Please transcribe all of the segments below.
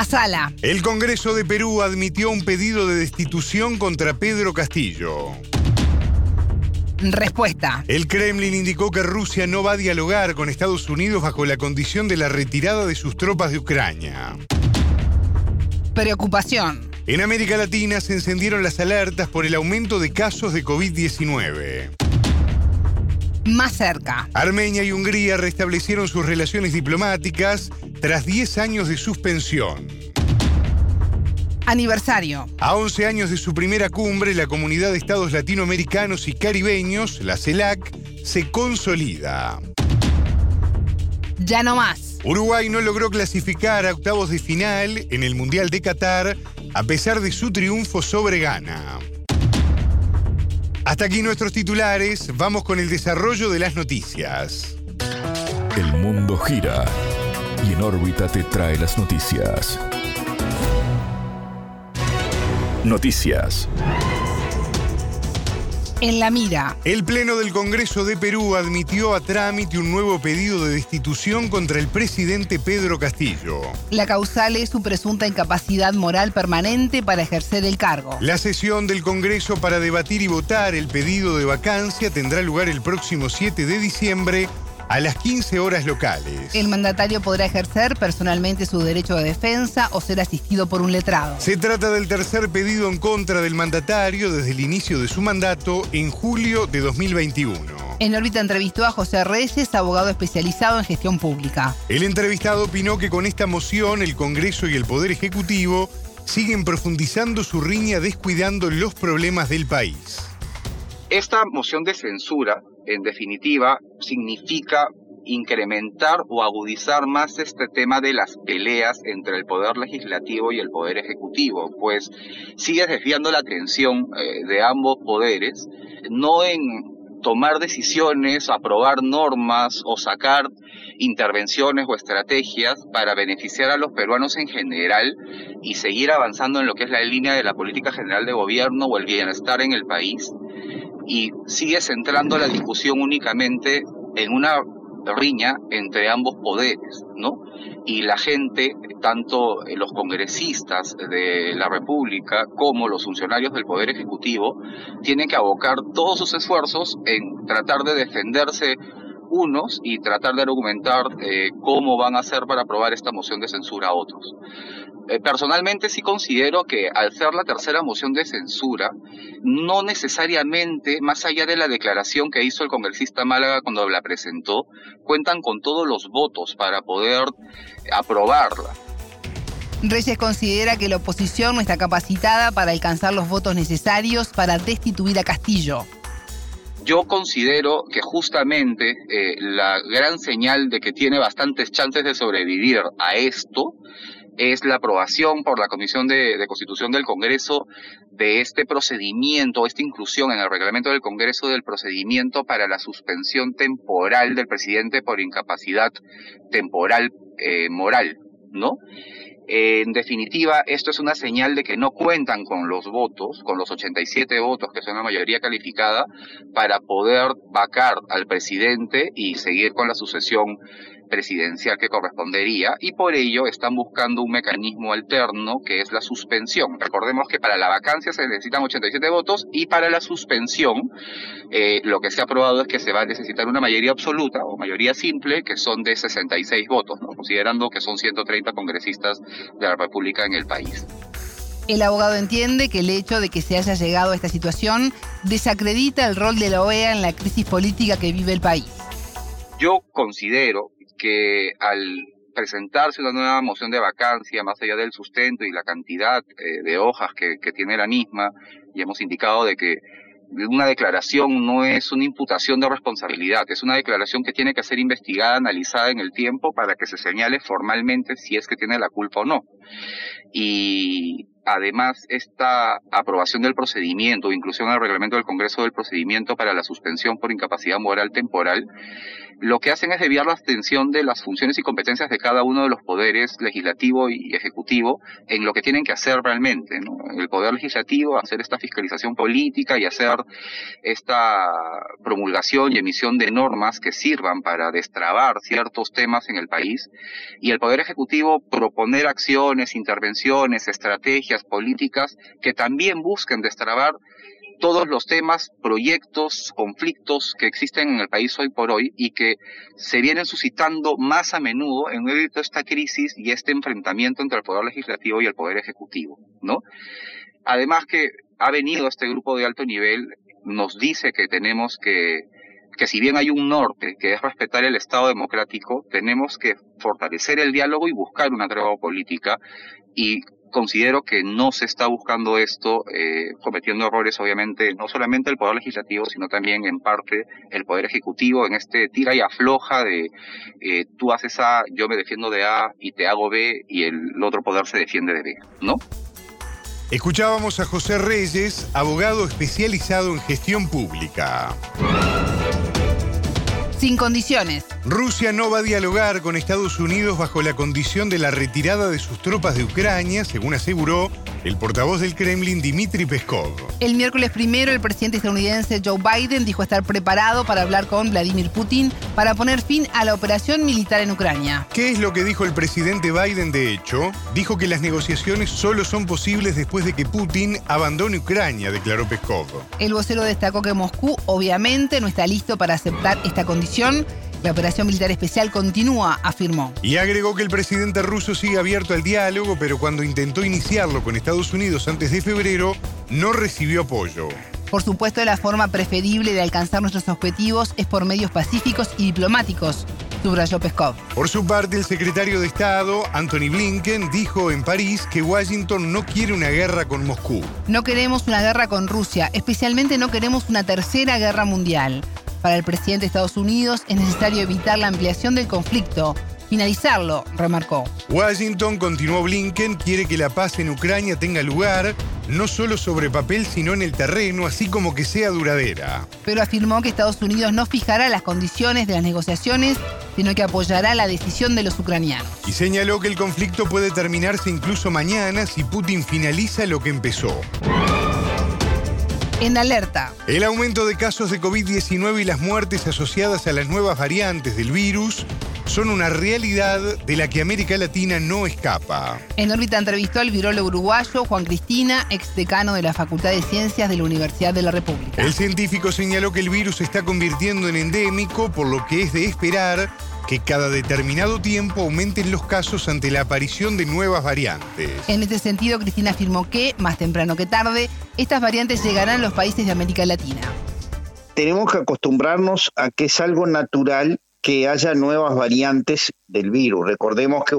A sala. El Congreso de Perú admitió un pedido de destitución contra Pedro Castillo. Respuesta. El Kremlin indicó que Rusia no va a dialogar con Estados Unidos bajo la condición de la retirada de sus tropas de Ucrania. Preocupación. En América Latina se encendieron las alertas por el aumento de casos de COVID-19. Más cerca. Armenia y Hungría restablecieron sus relaciones diplomáticas tras 10 años de suspensión. Aniversario. A 11 años de su primera cumbre, la Comunidad de Estados Latinoamericanos y Caribeños, la CELAC, se consolida. Ya no más. Uruguay no logró clasificar a octavos de final en el Mundial de Qatar a pesar de su triunfo sobre Ghana. Hasta aquí nuestros titulares, vamos con el desarrollo de las noticias. El mundo gira y en órbita te trae las noticias. Noticias. En la mira. El Pleno del Congreso de Perú admitió a trámite un nuevo pedido de destitución contra el presidente Pedro Castillo. La causal es su presunta incapacidad moral permanente para ejercer el cargo. La sesión del Congreso para debatir y votar el pedido de vacancia tendrá lugar el próximo 7 de diciembre a las 15 horas locales. El mandatario podrá ejercer personalmente su derecho de defensa o ser asistido por un letrado. Se trata del tercer pedido en contra del mandatario desde el inicio de su mandato en julio de 2021. En órbita entrevistó a José Reyes, abogado especializado en gestión pública. El entrevistado opinó que con esta moción el Congreso y el Poder Ejecutivo siguen profundizando su riña descuidando los problemas del país. Esta moción de censura en definitiva, significa incrementar o agudizar más este tema de las peleas entre el poder legislativo y el poder ejecutivo, pues sigue desviando la atención eh, de ambos poderes, no en tomar decisiones, aprobar normas o sacar intervenciones o estrategias para beneficiar a los peruanos en general y seguir avanzando en lo que es la línea de la política general de gobierno o el bienestar en el país, y sigue centrando la discusión únicamente en una riña entre ambos poderes, ¿no? Y la gente, tanto los congresistas de la República como los funcionarios del Poder Ejecutivo, tienen que abocar todos sus esfuerzos en tratar de defenderse unos y tratar de argumentar eh, cómo van a hacer para aprobar esta moción de censura a otros. Eh, personalmente sí considero que al ser la tercera moción de censura, no necesariamente, más allá de la declaración que hizo el congresista Málaga cuando la presentó, cuentan con todos los votos para poder aprobarla. Reyes considera que la oposición no está capacitada para alcanzar los votos necesarios para destituir a Castillo. Yo considero que justamente eh, la gran señal de que tiene bastantes chances de sobrevivir a esto es la aprobación por la Comisión de, Constitución del Congreso de este procedimiento, esta inclusión en el reglamento del Congreso del procedimiento para la suspensión temporal del presidente por incapacidad temporal eh, moral, ¿no? En definitiva, esto es una señal de que no cuentan con los votos, con los 87 votos que son la mayoría calificada, para poder vacar al presidente y seguir con la sucesión presidencial que correspondería y por ello están buscando un mecanismo alterno que es la suspensión. Recordemos que para la vacancia se necesitan 87 votos y para la suspensión eh, lo que se ha aprobado es que se va a necesitar una mayoría absoluta o mayoría simple que son de 66 votos, ¿no? considerando que son 130 congresistas de la República en el país. El abogado entiende que el hecho de que se haya llegado a esta situación desacredita el rol de la OEA en la crisis política que vive el país. Yo considero que al presentarse una nueva moción de vacancia, más allá del sustento y la cantidad eh, de hojas que, tiene la misma, y hemos indicado de que una declaración no es una imputación de responsabilidad, es una declaración que tiene que ser investigada, analizada en el tiempo para que se señale formalmente si es que tiene la culpa o no. Y además esta aprobación del procedimiento inclusión al reglamento del Congreso del procedimiento para la suspensión por incapacidad moral temporal, lo que hacen es desviar la atención de las funciones y competencias de cada uno de los poderes legislativo y ejecutivo en lo que tienen que hacer realmente. El poder legislativo hacer esta fiscalización política y hacer esta promulgación y emisión de normas que sirvan para destrabar ciertos temas en el país y el poder ejecutivo proponer acciones, intervenciones, estrategias políticas que también busquen destrabar todos los temas, proyectos, conflictos que existen en el país hoy por hoy y que se vienen suscitando más a menudo en medio de esta crisis y este enfrentamiento entre el poder legislativo y el poder ejecutivo, ¿no? Además que ha venido este grupo de alto nivel, nos dice que tenemos que que si bien hay un norte, que es respetar el Estado democrático, tenemos que fortalecer el diálogo y buscar una tregua política y considero que no se está buscando esto, eh, cometiendo errores, obviamente, no solamente el Poder Legislativo, sino también en parte el Poder Ejecutivo, en este tira y afloja de eh, tú haces A, yo me defiendo de A y te hago B y el otro poder se defiende de B, ¿no? Escuchábamos a José Reyes, abogado especializado en gestión pública. Sin condiciones. Rusia no va a dialogar con Estados Unidos bajo la condición de la retirada de sus tropas de Ucrania, según aseguró el portavoz del Kremlin, Dmitry Peskov. El miércoles primero, el presidente estadounidense Joe Biden dijo estar preparado para hablar con Vladimir Putin para poner fin a la operación militar en Ucrania. ¿Qué es lo que dijo el presidente Biden de hecho? Dijo que las negociaciones solo son posibles después de que Putin abandone Ucrania, declaró Peskov. El vocero destacó que Moscú obviamente no está listo para aceptar esta condición la operación militar especial continúa, afirmó. Y agregó que el presidente ruso sigue abierto al diálogo, pero cuando intentó iniciarlo con Estados Unidos antes de febrero, no recibió apoyo. Por supuesto, la forma preferible de alcanzar nuestros objetivos es por medios pacíficos y diplomáticos, subrayó Peskov. Por su parte, el secretario de Estado, Anthony Blinken, dijo en París que Washington no quiere una guerra con Moscú. No queremos una guerra con Rusia, especialmente no queremos una tercera guerra mundial. Para el presidente de Estados Unidos es necesario evitar la ampliación del conflicto, finalizarlo, remarcó. Washington, continuó Blinken, quiere que la paz en Ucrania tenga lugar, no solo sobre papel, sino en el terreno, así como que sea duradera. Pero afirmó que Estados Unidos no fijará las condiciones de las negociaciones, sino que apoyará la decisión de los ucranianos. Y señaló que el conflicto puede terminarse incluso mañana si Putin finaliza lo que empezó en alerta. El aumento de casos de COVID-19 y las muertes asociadas a las nuevas variantes del virus son una realidad de la que América Latina no escapa. En órbita entrevistó al virólogo uruguayo Juan Cristina, ex decano de la Facultad de Ciencias de la Universidad de la República. El científico señaló que el virus se está convirtiendo en endémico, por lo que es de esperar que cada determinado tiempo aumenten los casos ante la aparición de nuevas variantes. En este sentido, Cristina afirmó que, más temprano que tarde, estas variantes llegarán a los países de América Latina. Tenemos que acostumbrarnos a que es algo natural que haya nuevas variantes del virus. Recordemos que,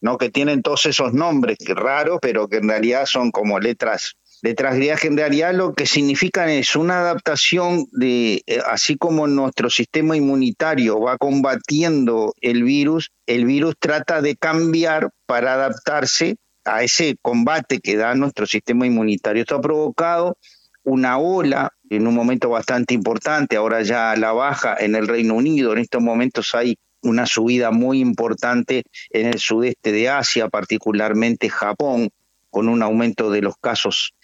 ¿no? que tienen todos esos nombres raros, pero que en realidad son como letras griegas en realidad lo que significan es una adaptación de, eh, así como nuestro sistema inmunitario va combatiendo el virus, el virus trata de cambiar para adaptarse a ese combate que da nuestro sistema inmunitario. Esto ha provocado una ola en un momento bastante importante, ahora ya a la baja en el Reino Unido, en estos momentos hay una subida muy importante en el sudeste de Asia, particularmente Japón, con un aumento de los casos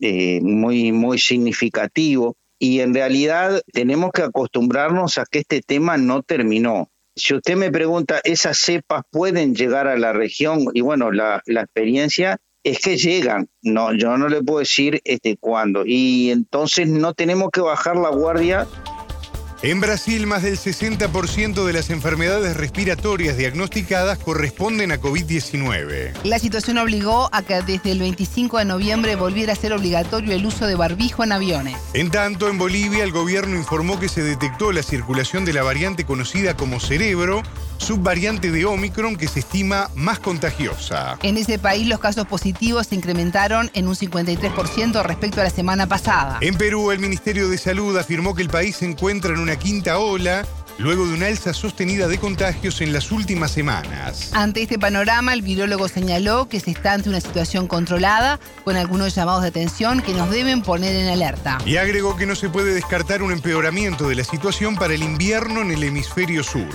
eh, muy, muy significativo. Y en realidad tenemos que acostumbrarnos a que este tema no terminó. Si usted me pregunta, ¿esas cepas pueden llegar a la región? Y bueno, la, la experiencia es que llegan. No, yo no le puedo decir este cuándo. Y entonces no tenemos que bajar la guardia en Brasil, más del 60% de las enfermedades respiratorias diagnosticadas corresponden a COVID-19. La situación obligó a que desde el 25 de noviembre volviera a ser obligatorio el uso de barbijo en aviones. En tanto, en Bolivia, el gobierno informó que se detectó la circulación de la variante conocida como cerebro, subvariante de Omicron que se estima más contagiosa. En ese país, los casos positivos se incrementaron en un 53% respecto a la semana pasada. En Perú, el Ministerio de Salud afirmó que el país se encuentra en una quinta ola luego de una alza sostenida de contagios en las últimas semanas. Ante este panorama, el virólogo señaló que se está ante una situación controlada, con algunos llamados de atención que nos deben poner en alerta. Y agregó que no se puede descartar un empeoramiento de la situación para el invierno en el hemisferio sur.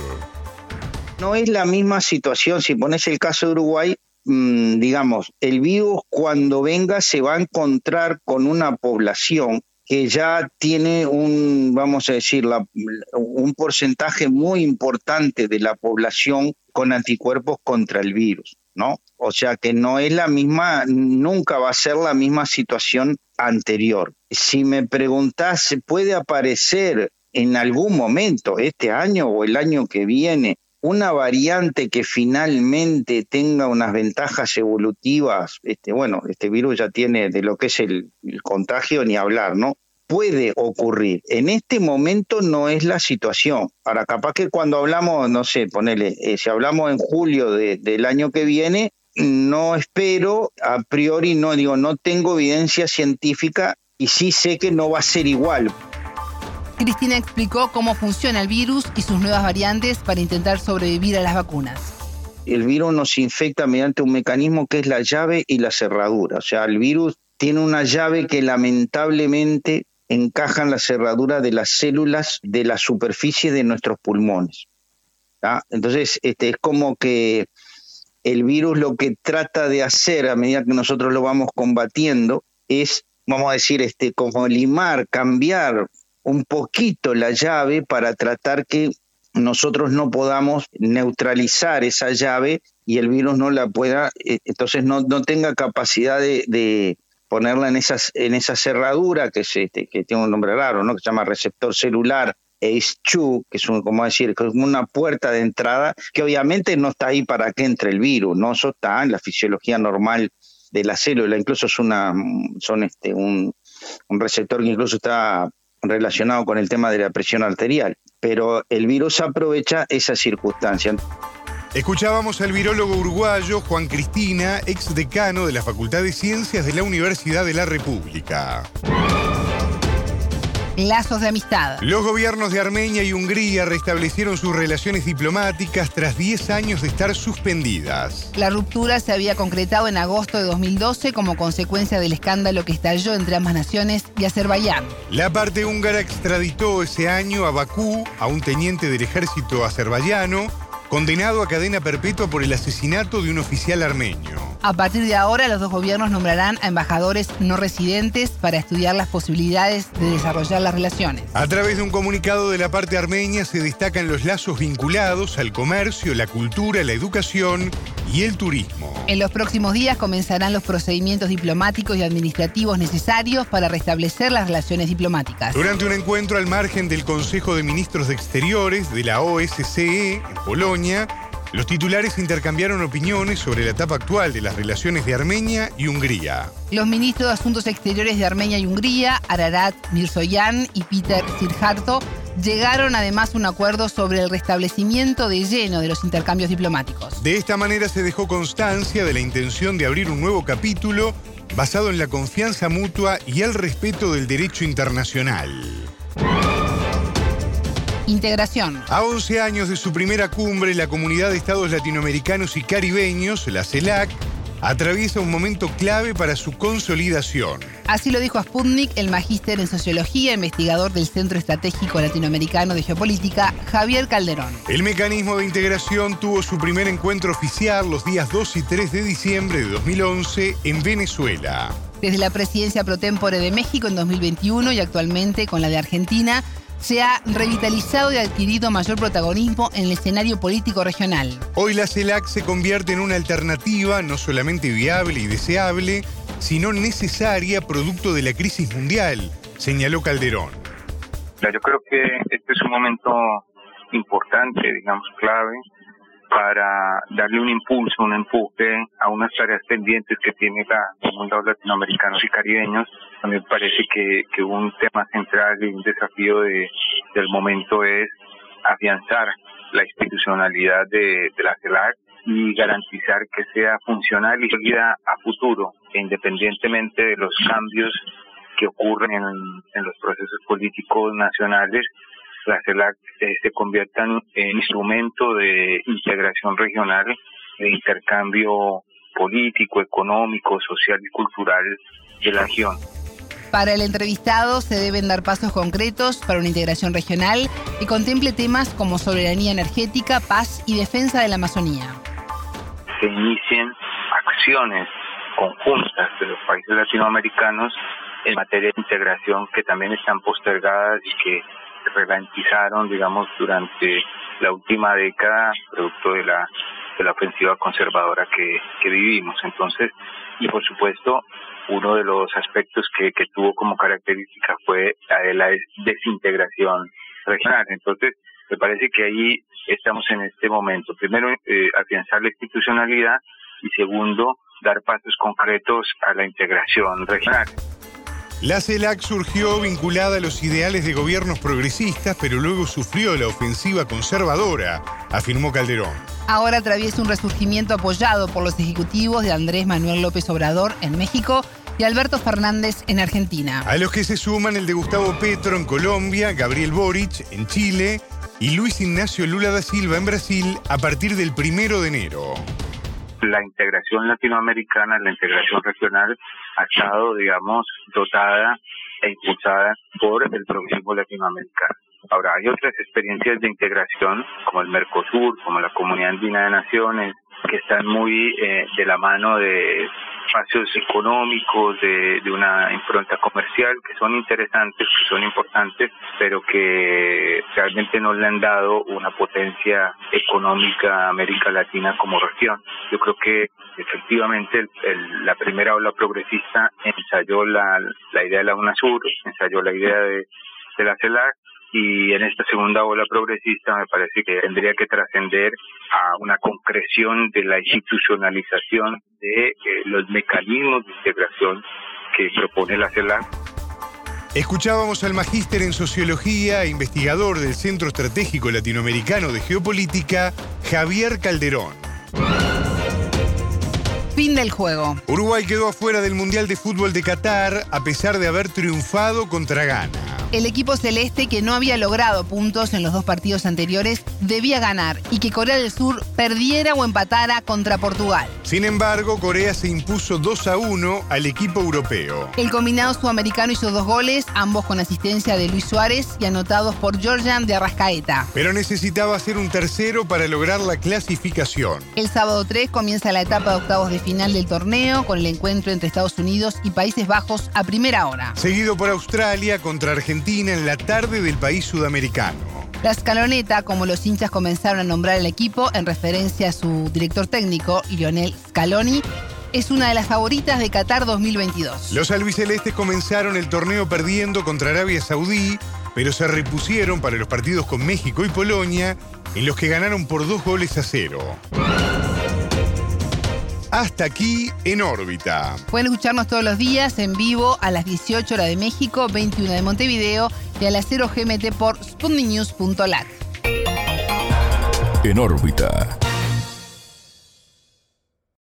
No es la misma situación, si pones el caso de Uruguay, mm, digamos, el virus cuando venga se va a encontrar con una población que ya tiene un, vamos a decir, un porcentaje muy importante de la población con anticuerpos contra el virus, ¿no? O sea que no es la misma, nunca va a ser la misma situación anterior. Si me preguntás, ¿puede aparecer en algún momento, este año o el año que viene, una variante que finalmente tenga unas ventajas evolutivas, este, bueno, este virus ya tiene de lo que es el, contagio ni hablar, ¿no? Puede ocurrir. En este momento no es la situación. Ahora, capaz que cuando hablamos, no sé, ponele, eh, si hablamos en julio del año que viene, no espero, a priori no digo, no tengo evidencia científica y sí sé que no va a ser igual. Cristina explicó cómo funciona el virus y sus nuevas variantes para intentar sobrevivir a las vacunas. El virus nos infecta mediante un mecanismo que es la llave y la cerradura. O sea, el virus tiene una llave que lamentablemente encaja en la cerradura de las células de la superficie de nuestros pulmones. Entonces, este, es como que el virus lo que trata de hacer a medida que nosotros lo vamos combatiendo es, vamos a decir, este, como limar, cambiar un poquito la llave para tratar que nosotros no podamos neutralizar esa llave y el virus no la pueda, eh, entonces no, no tenga capacidad de, ponerla en, esas, en esa cerradura que, es este, que tiene un nombre raro, ¿no? que se llama receptor celular ACE2, que es un, como decir, una puerta de entrada que obviamente no está ahí para que entre el virus, no eso está en la fisiología normal de la célula, incluso es una son este un receptor que incluso está relacionado con el tema de la presión arterial, pero el virus aprovecha esa circunstancia. Escuchábamos al virólogo uruguayo Juan Cristina, ex decano de la Facultad de Ciencias de la Universidad de la República. Lazos de amistad. Los gobiernos de Armenia y Hungría restablecieron sus relaciones diplomáticas tras 10 años de estar suspendidas. La ruptura se había concretado en agosto de 2012 como consecuencia del escándalo que estalló entre ambas naciones y Azerbaiyán. La parte húngara extraditó ese año a Bakú a un teniente del ejército azerbaiyano condenado a cadena perpetua por el asesinato de un oficial armenio. A partir de ahora, los dos gobiernos nombrarán a embajadores no residentes para estudiar las posibilidades de desarrollar las relaciones. A través de un comunicado de la parte armenia se destacan los lazos vinculados al comercio, la cultura, la educación y el turismo. En los próximos días comenzarán los procedimientos diplomáticos y administrativos necesarios para restablecer las relaciones diplomáticas. Durante un encuentro al margen del Consejo de Ministros de Exteriores de la OSCE en Polonia, los titulares intercambiaron opiniones sobre la etapa actual de las relaciones de Armenia y Hungría. Los ministros de Asuntos Exteriores de Armenia y Hungría, Ararat Mirzoyan y Peter Sirharto, llegaron además a un acuerdo sobre el restablecimiento de lleno de los intercambios diplomáticos. De esta manera se dejó constancia de la intención de abrir un nuevo capítulo basado en la confianza mutua y el respeto del derecho internacional. Integración. A 11 años de su primera cumbre, la Comunidad de Estados Latinoamericanos y Caribeños, la CELAC, atraviesa un momento clave para su consolidación. Así lo dijo a Sputnik el magíster en sociología, investigador del Centro Estratégico Latinoamericano de Geopolítica, Javier Calderón. El mecanismo de integración tuvo su primer encuentro oficial los días 2 y 3 de diciembre de 2011 en Venezuela. Desde la presidencia pro tempore de México en 2021 y actualmente con la de Argentina, se ha revitalizado y adquirido mayor protagonismo en el escenario político regional. Hoy la CELAC se convierte en una alternativa no solamente viable y deseable, sino necesaria producto de la crisis mundial, señaló Calderón. Yo creo que este es un momento importante, digamos, clave, para darle un impulso, un empuje a unas tareas pendientes que tiene la comunidad latinoamericanos y caribeños. A mí me parece que, que un tema central y un desafío de, del momento es afianzar la institucionalidad de, de la CELAC y garantizar que sea funcional y sólida a futuro, independientemente de los cambios que ocurren en, en los procesos políticos nacionales, la CELAC eh, se conviertan en instrumento de integración regional, de intercambio político, económico, social y cultural de la región. Para el entrevistado se deben dar pasos concretos para una integración regional que contemple temas como soberanía energética, paz y defensa de la Amazonía. Se inicien acciones conjuntas de los países latinoamericanos en materia de integración que también están postergadas y que ralentizaron, digamos, durante la última década, producto de la, de la ofensiva conservadora que, que vivimos. Entonces, y por supuesto, uno de los aspectos que, que tuvo como característica fue la desintegración regional. Entonces, me parece que ahí estamos en este momento. Primero, eh, afianzar la institucionalidad y segundo, dar pasos concretos a la integración regional. La CELAC surgió vinculada a los ideales de gobiernos progresistas, pero luego sufrió la ofensiva conservadora, afirmó Calderón. Ahora atraviesa un resurgimiento apoyado por los ejecutivos de Andrés Manuel López Obrador en México y Alberto Fernández en Argentina. A los que se suman el de Gustavo Petro en Colombia, Gabriel Boric en Chile y Luis Ignacio Lula da Silva en Brasil a partir del primero de enero la integración latinoamericana, la integración regional ha estado, digamos, dotada e impulsada por el progresismo latinoamericano. Ahora, hay otras experiencias de integración, como el Mercosur, como la Comunidad Andina de Naciones, que están muy eh, de la mano de espacios económicos, de, de, una impronta comercial, que son interesantes, que son importantes, pero que realmente no le han dado una potencia económica a América Latina como región. Yo creo que efectivamente la primera ola progresista ensayó la, la idea de la UNASUR, ensayó la idea de, de la CELAC, y en esta segunda ola progresista me parece que tendría que trascender a una concreción de la institucionalización de eh, los mecanismos de integración que propone la CELAC. Escuchábamos al magíster en sociología e investigador del Centro Estratégico Latinoamericano de Geopolítica, Javier Calderón. Fin del juego. Uruguay quedó afuera del Mundial de Fútbol de Qatar a pesar de haber triunfado contra Ghana el equipo celeste que no había logrado puntos en los dos partidos anteriores debía ganar y que Corea del Sur perdiera o empatara contra Portugal. Sin embargo, Corea se impuso 2 a 1 al equipo europeo. El combinado sudamericano hizo dos goles, ambos con asistencia de Luis Suárez y anotados por Georgian de Arrascaeta. Pero necesitaba hacer un tercero para lograr la clasificación. El sábado 3 comienza la etapa de octavos de final del torneo con el encuentro entre Estados Unidos y Países Bajos a primera hora. Seguido por Australia contra Argentina en la tarde del país sudamericano. La escaloneta, como los hinchas comenzaron a nombrar al equipo en referencia a su director técnico, Lionel Scaloni, es una de las favoritas de Qatar 2022. Los albicelestes comenzaron el torneo perdiendo contra Arabia Saudí, pero se repusieron para los partidos con México y Polonia, en los que ganaron por dos goles a cero. Hasta aquí en órbita. Pueden escucharnos todos los días en vivo a las 18 horas de México, 21 de Montevideo y a las 0 GMT por sputniknews.lat. En órbita.